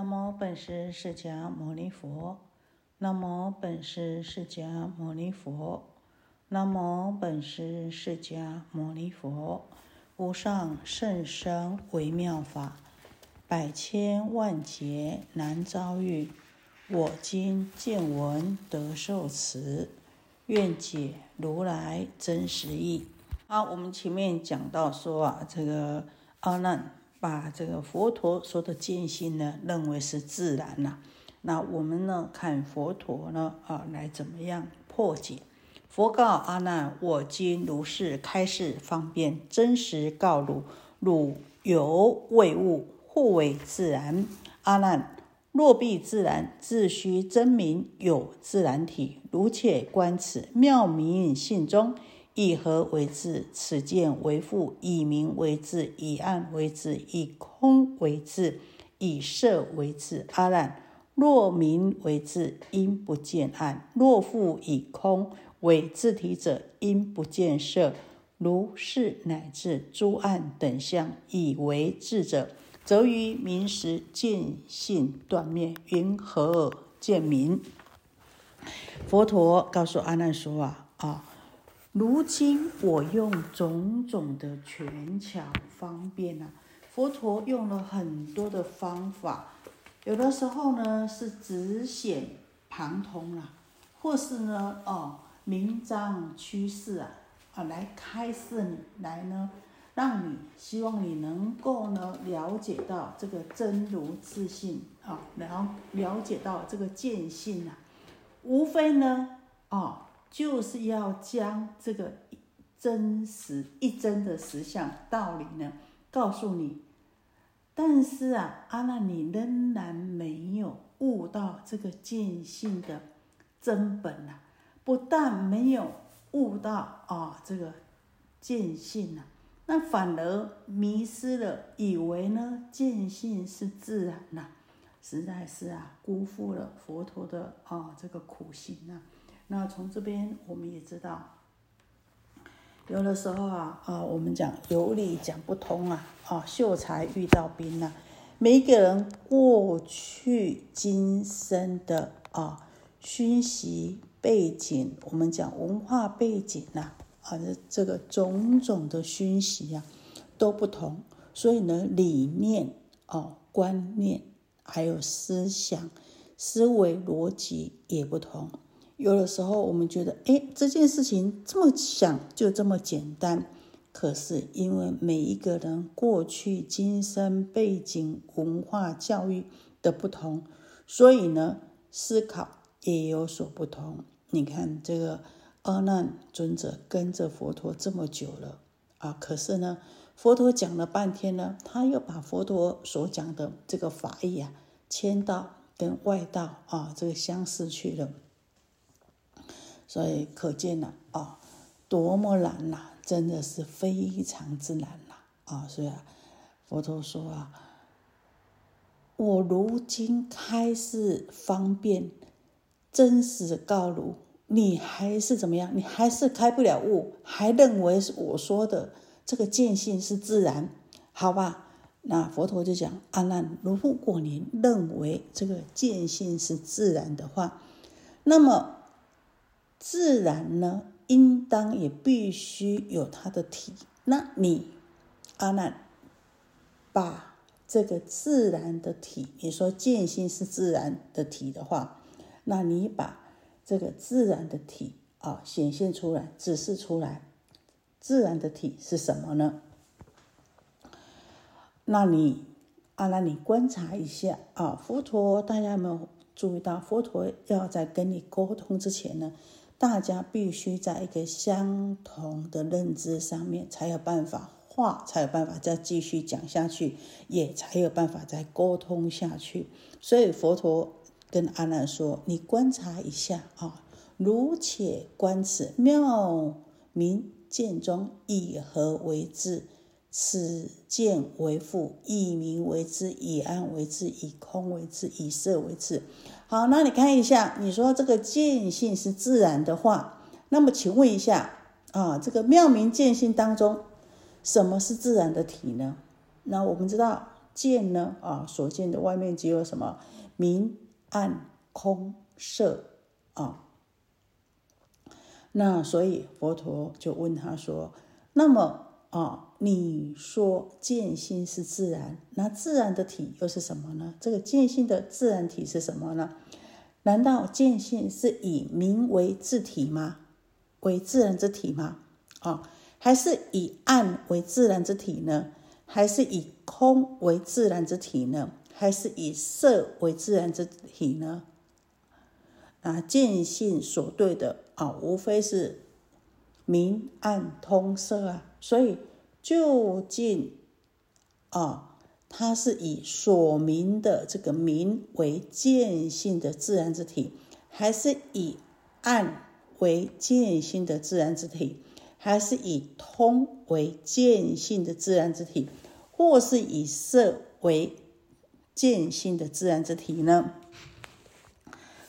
南无本师释迦牟尼佛。南无本师释迦牟尼佛。南无本师释迦牟尼佛。无上甚深微妙法，百千万劫难遭遇。我今见闻得受持，愿解如来真实义。好，我们前面讲到说啊，这个阿难把这个佛陀说的见性呢，认为是自然呐。那我们呢，看佛陀呢啊，来怎么样破解？佛告阿难：我今如是开示方便，真实告汝：汝有未悟，互为自然。阿难。若必自然，自须真明有自然体。如且观此妙明性中，以何为智？此见为复，以明为智，以暗为智，以空为智，以色为智。阿难，若明为智，因不见暗；若复以空为自体者，因不见色。如是乃至诸暗等相，以为智者。则于明时见性断灭，云何而见明？佛陀告诉阿难说：“啊啊，如今我用种种的权巧方便啊，佛陀用了很多的方法，有的时候呢是直显旁通啊，或是呢哦明章趋势啊啊来开示你来呢。”让你希望你能够呢了解到这个真如自信啊，然后了解到这个见性啊，无非呢啊就是要将这个真实一真的实相道理呢告诉你，但是啊阿难你仍然没有悟到这个见性的真本呐，不但没有悟到啊这个见性呐。那反而迷失了，以为呢见性是自然呐，实在是啊辜负了佛陀的啊这个苦心呐。那从这边我们也知道，有的时候啊啊我们讲有理讲不通啊啊秀才遇到兵呐，每一个人过去今生的啊熏习背景，我们讲文化背景呐。啊，这这个种种的熏习啊，都不同，所以呢，理念哦、观念，还有思想、思维逻辑也不同。有的时候我们觉得，哎，这件事情这么想就这么简单，可是因为每一个人过去今生背景、文化教育的不同，所以呢，思考也有所不同。你看这个。阿难尊者跟着佛陀这么久了啊，可是呢，佛陀讲了半天呢，他又把佛陀所讲的这个法义啊，迁到跟外道啊这个相似去了，所以可见了啊，多么难呐，真的是非常之难呐啊！所以啊，佛陀说啊，我如今开示方便，真实告汝。你还是怎么样？你还是开不了悟，还认为是我说的这个见性是自然，好吧？那佛陀就讲阿难，如果你认为这个见性是自然的话，那么自然呢，应当也必须有它的体。那你阿难把这个自然的体，你说见性是自然的体的话，那你把。这个自然的体啊，显现出来，指示出来，自然的体是什么呢？那你阿难你观察一下啊，佛陀，大家有没有注意到，佛陀要在跟你沟通之前呢，大家必须在一个相同的认知上面，才有办法话，才有办法再继续讲下去，也才有办法再沟通下去。所以佛陀。跟阿难说：“你观察一下啊，如且观此妙明见中，以何为智？此见为父，以明为智，以暗为智，以空为智，以色为智。好，那你看一下，你说这个见性是自然的话，那么请问一下啊，这个妙明见性当中，什么是自然的体呢？那我们知道，见呢？啊，所见的外面只有什么明暗空色啊。那所以佛陀就问他说：“那么啊，你说见性是自然，那自然的体又是什么呢？这个见性的自然体是什么呢？难道见性是以明为自体吗？为自然之体吗？啊，还是以暗为自然之体呢？还是以空为自然之体呢？还是以色为自然之体呢？啊，见性所对的。”啊，无非是明暗通色啊，所以究竟啊，它是以所明的这个明为见性的自然之体，还是以暗为见性的自然之体，还是以通为见性的自然之体，或是以色为见性的自然之体呢？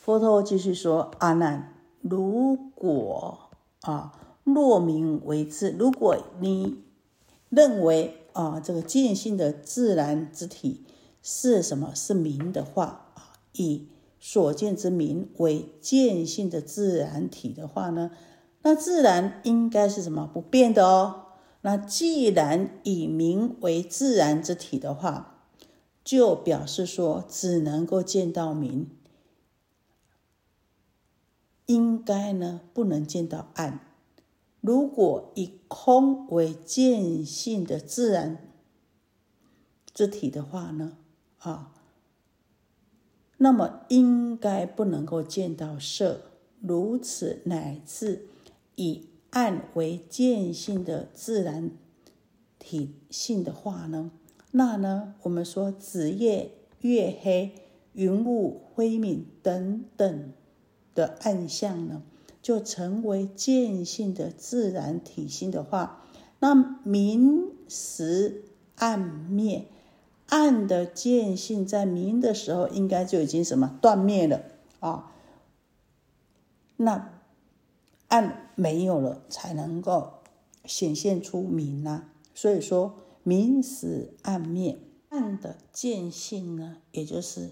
佛陀继续说：“阿难。”如果啊，若名为智，如果你认为啊，这个见性的自然之体是什么？是明的话啊，以所见之明为见性的自然体的话呢，那自然应该是什么？不变的哦。那既然以明为自然之体的话，就表示说只能够见到明。应该呢，不能见到暗。如果以空为见性的自然之体的话呢，啊，那么应该不能够见到色。如此乃至以暗为见性的自然体性的话呢，那呢，我们说子夜、月黑、云雾灰明等等。的暗象呢，就成为见性的自然体性的话，那明时暗灭，暗的见性在明的时候，应该就已经什么断灭了啊？那暗没有了，才能够显现出明呐。所以说，明时暗灭，暗的见性呢，也就是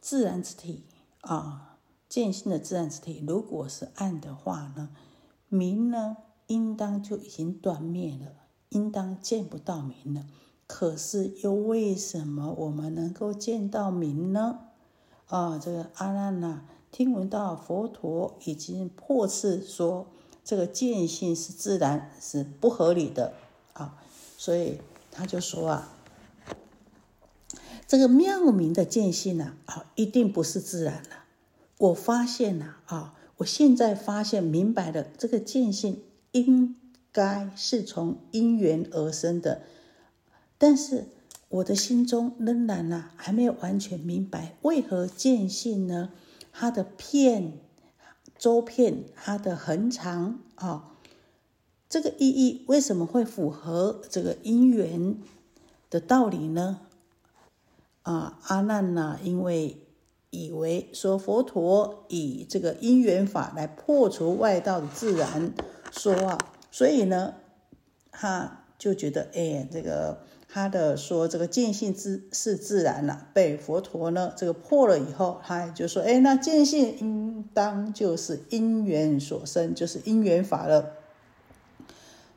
自然之体啊。见性的自然之体，如果是暗的话呢，明呢，应当就已经断灭了，应当见不到明了。可是又为什么我们能够见到明呢？啊，这个阿难呐，听闻到佛陀已经破斥说这个见性是自然，是不合理的啊，所以他就说啊，这个妙明的见性呢，啊，一定不是自然的。我发现了啊，我现在发现明白了，这个见性应该是从因缘而生的，但是我的心中仍然呢还没有完全明白，为何见性呢？它的片周片，它的横长啊，这个意义为什么会符合这个因缘的道理呢？啊，阿难呢，因为。以为说佛陀以这个因缘法来破除外道的自然说啊，所以呢，他就觉得，哎，这个他的说这个见性自是自然了，被佛陀呢这个破了以后，他就说，哎，那见性应当就是因缘所生，就是因缘法了。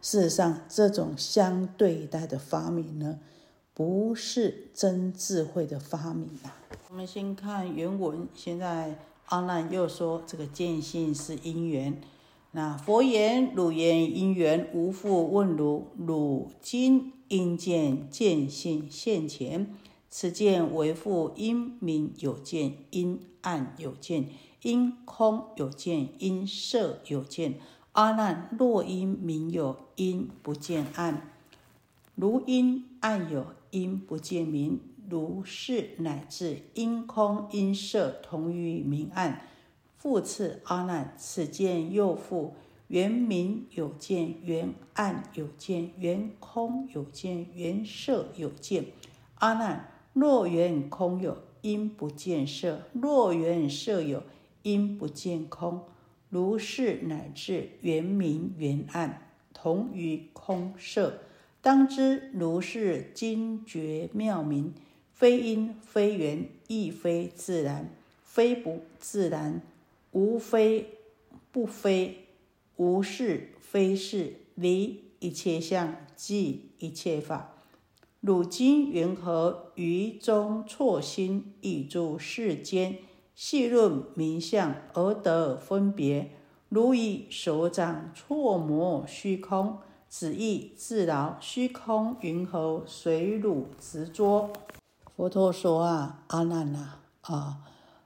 事实上，这种相对待的发明呢，不是真智慧的发明啊。我们先看原文。现在阿难又说这个见性是因缘。那佛言：汝言因缘无复问汝，汝今因见见性现前，此见为复因明有见，因暗有见，因空有见，因色有见。阿难，若因明有，因不见暗；如因暗有，因不见明。如是乃至因空因色同于明暗。复次，阿难，此见又复缘明有见，缘暗有见，缘空有见，缘色有见。阿难，若原空有，因不见色；若原色有，因不见空。如是乃至原明原暗同于空色。当知如是精绝妙明，非因非缘，亦非自然，非不自然，无非不非，无是非是，离一切相，即一切法。汝今云何于中错心，以诸世间细论名相而得分别？如以手掌错磨虚空，子亦自劳。虚空云何随汝执着？佛陀说啊，阿难呐啊，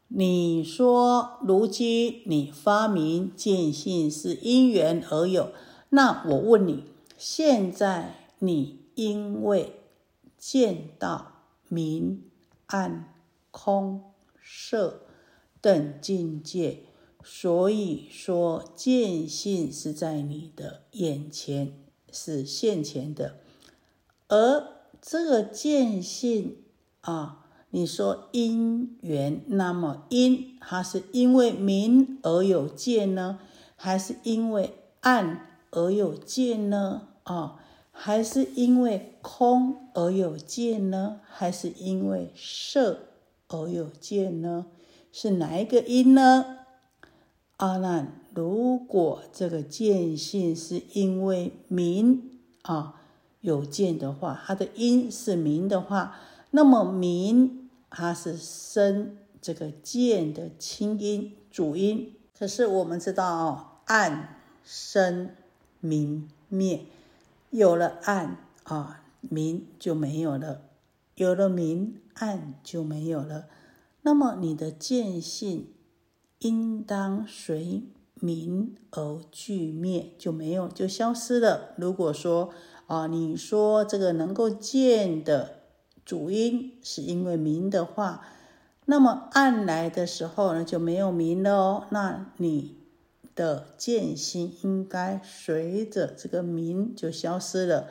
你说如今你发明见性是因缘而有，那我问你，现在你因为见到明暗空色等境界，所以说见性是在你的眼前，是现前的。而这个见性啊，你说因缘，那么因它是因为明而有见呢，还是因为暗而有见呢？啊？还是因为空而有见呢？还是因为色而有见呢？是哪一个因呢？阿难，如果这个见性是因为明啊有见的话，它的因是明的话，那么明它是生这个见的清因主因。可是我们知道哦，暗生明灭。有了暗啊，明就没有了；有了明，暗就没有了。那么你的见性应当随明而俱灭，就没有，就消失了。如果说啊，你说这个能够见的主因是因为明的话，那么暗来的时候呢，就没有明了哦。那你。的见心应该随着这个明就消失了，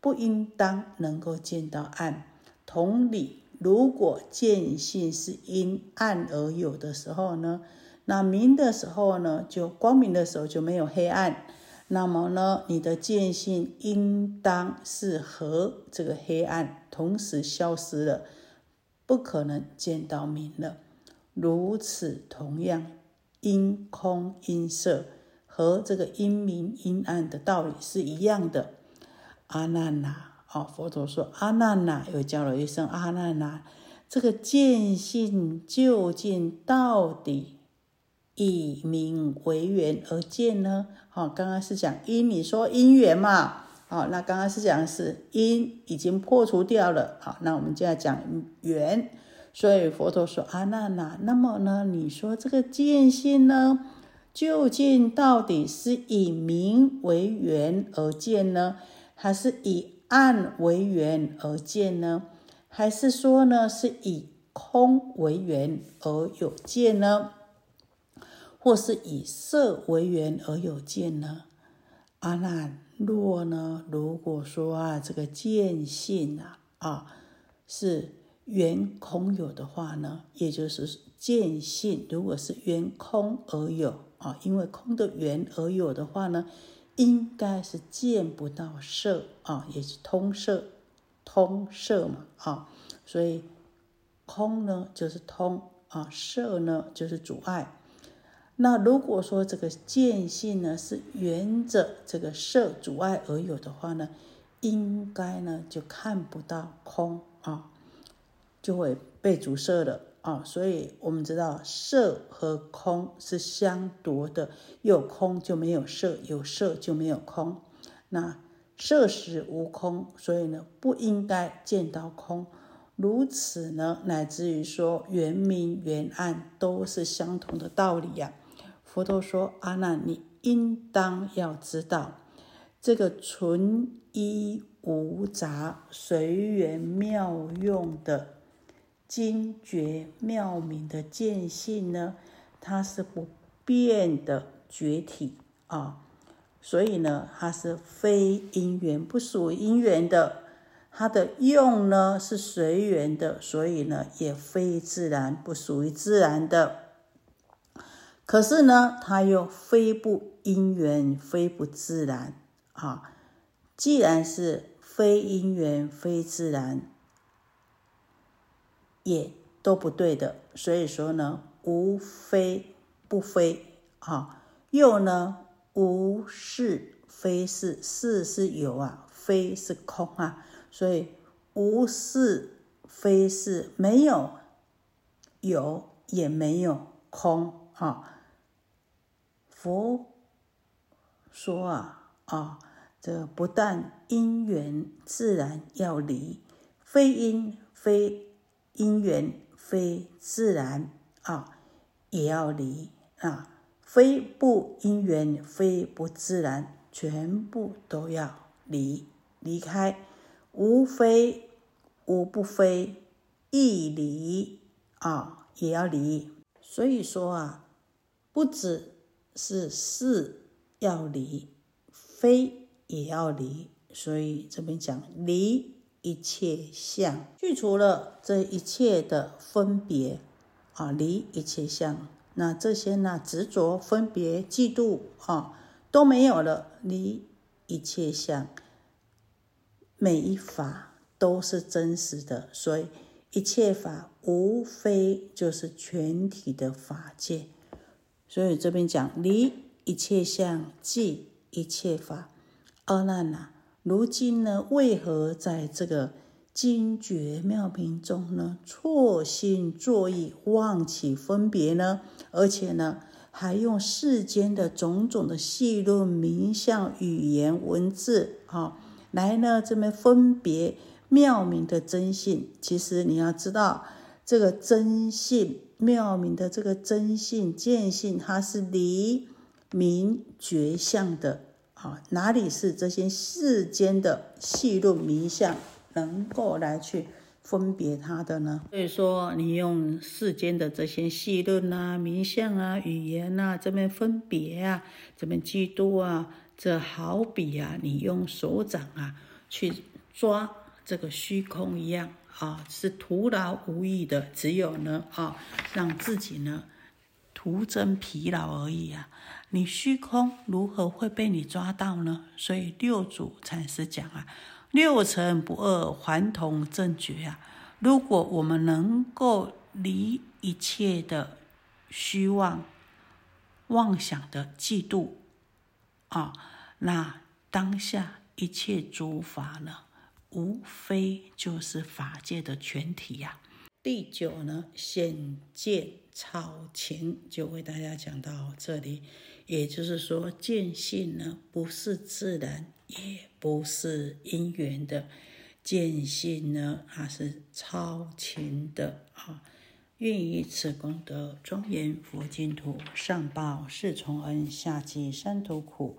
不应当能够见到暗。同理，如果见性是因暗而有的时候呢，那明的时候呢，就光明的时候就没有黑暗。那么呢，你的见性应当是和这个黑暗同时消失了，不可能见到明了。如此同样。因空因色和这个因明因暗的道理是一样的。阿难呐，哦，佛陀说阿难呐，又叫了一声阿难呐。这个见性究竟到底以明为缘而见呢？好，刚刚是讲因，你说因缘嘛，好，那刚刚是讲是因已经破除掉了，好，那我们就要讲缘。所以佛陀说：“阿那那，那么呢？你说这个见性呢，究竟到底是以明为缘而见呢，还是以暗为缘而见呢？还是说呢，是以空为缘而有见呢？或是以色为缘而有见呢？阿难，若呢？如果说啊，这个见性啊，啊是。”缘空有的话呢，也就是见性，如果是缘空而有啊，因为空的缘而有的话呢，应该是见不到色啊，也是通色，通色嘛啊，所以空呢就是通啊，色呢就是阻碍。那如果说这个见性呢是缘着这个色阻碍而有的话呢，应该呢就看不到空啊。就会被阻塞了啊，所以我们知道色和空是相夺的，有空就没有色，有色就没有空。那色实无空，所以呢不应该见到空。如此呢，乃至于说圆明圆暗都是相同的道理呀。佛陀说：“阿难，你应当要知道，这个纯一无杂、随缘妙用的。”精绝妙明的见性呢，它是不变的觉体啊，所以呢，它是非因缘，不属于因缘的。它的用呢是随缘的，所以呢也非自然，不属于自然的。可是呢，它又非不因缘，非不自然啊。既然是非因缘，非自然，也都不对的。所以说呢，无非不非啊，又呢无是非是，是是有啊，非是空啊，所以无是非是，没有有也没有空啊。佛说啊啊。这不但因缘自然要离，非因非因缘非自然啊，也要离啊，非不因缘非不自然，全部都要离离开，无非无不非，亦离啊，也要离。所以说啊，不止是是要离，非。也要离，所以这边讲离一切相，去除了这一切的分别啊，离一切相，那这些呢执着、分别、嫉妒啊都没有了，离一切相，每一法都是真实的，所以一切法无非就是全体的法界，所以这边讲离一切相，即一切法。阿难呐，如今呢，为何在这个精绝妙品中呢，错心作意，妄起分别呢？而且呢，还用世间的种种的细论名相、语言文字啊，来呢这边分别妙明的真性。其实你要知道，这个真性妙明的这个真性见性，它是离明觉相的。啊，哪里是这些世间的细论名相能够来去分别它的呢？所以说，你用世间的这些细论啊、名相啊、语言啊这边分别啊、这边基督啊，这好比啊，你用手掌啊去抓这个虚空一样啊，是徒劳无益的，只有呢啊，让自己呢徒增疲劳而已啊。你虚空如何会被你抓到呢？所以六祖禅师讲啊，六尘不二，还同正觉啊。如果我们能够离一切的虚妄、妄想的嫉妒啊，那当下一切诸法呢，无非就是法界的全体呀。第九呢，显见超情，就为大家讲到这里。也就是说，见性呢，不是自然，也不是因缘的，见性呢，它是超情的啊！愿以此功德，庄严佛净土，上报四重恩，下济三途苦。